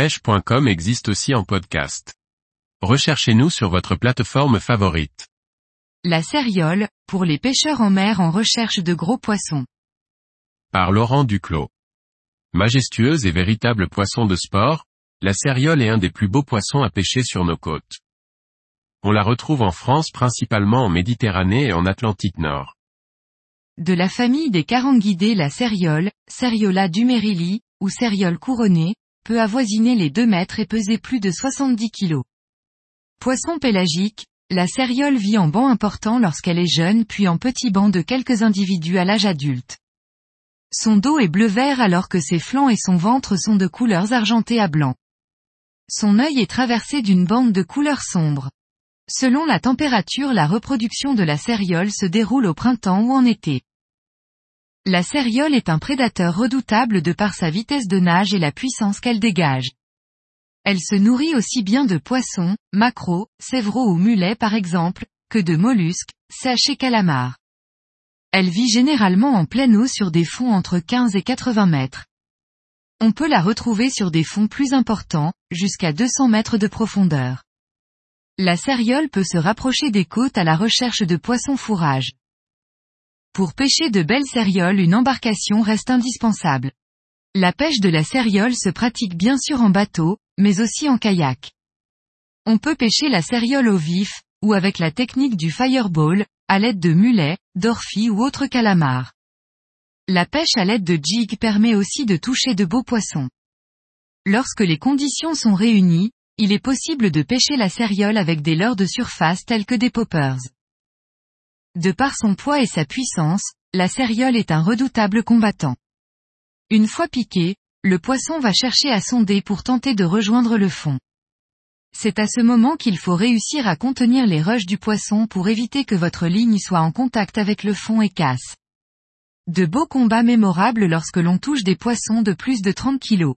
pêche.com existe aussi en podcast. Recherchez-nous sur votre plateforme favorite. La céréole, pour les pêcheurs en mer en recherche de gros poissons. Par Laurent Duclos. Majestueuse et véritable poisson de sport, la céréole est un des plus beaux poissons à pêcher sur nos côtes. On la retrouve en France principalement en Méditerranée et en Atlantique Nord. De la famille des carangidés la céréole, Ceriola dumerili, ou céréole couronnée, peut avoisiner les 2 mètres et peser plus de 70 kg. Poisson pélagique, la céréole vit en banc important lorsqu'elle est jeune puis en petits bancs de quelques individus à l'âge adulte. Son dos est bleu-vert alors que ses flancs et son ventre sont de couleurs argentées à blanc. Son œil est traversé d'une bande de couleur sombre. Selon la température la reproduction de la céréole se déroule au printemps ou en été. La céréole est un prédateur redoutable de par sa vitesse de nage et la puissance qu'elle dégage. Elle se nourrit aussi bien de poissons, maquereaux, sévreaux ou mulets par exemple, que de mollusques, sèches et calamars. Elle vit généralement en pleine eau sur des fonds entre 15 et 80 mètres. On peut la retrouver sur des fonds plus importants, jusqu'à 200 mètres de profondeur. La céréole peut se rapprocher des côtes à la recherche de poissons fourrage. Pour pêcher de belles cérioles une embarcation reste indispensable. La pêche de la céréole se pratique bien sûr en bateau, mais aussi en kayak. On peut pêcher la céréole au vif, ou avec la technique du fireball, à l'aide de mulets, d'orphies ou autres calamars. La pêche à l'aide de jig permet aussi de toucher de beaux poissons. Lorsque les conditions sont réunies, il est possible de pêcher la céréole avec des leurres de surface tels que des poppers. De par son poids et sa puissance, la céréole est un redoutable combattant. Une fois piqué, le poisson va chercher à sonder pour tenter de rejoindre le fond. C'est à ce moment qu'il faut réussir à contenir les rushs du poisson pour éviter que votre ligne soit en contact avec le fond et casse. De beaux combats mémorables lorsque l'on touche des poissons de plus de 30 kg.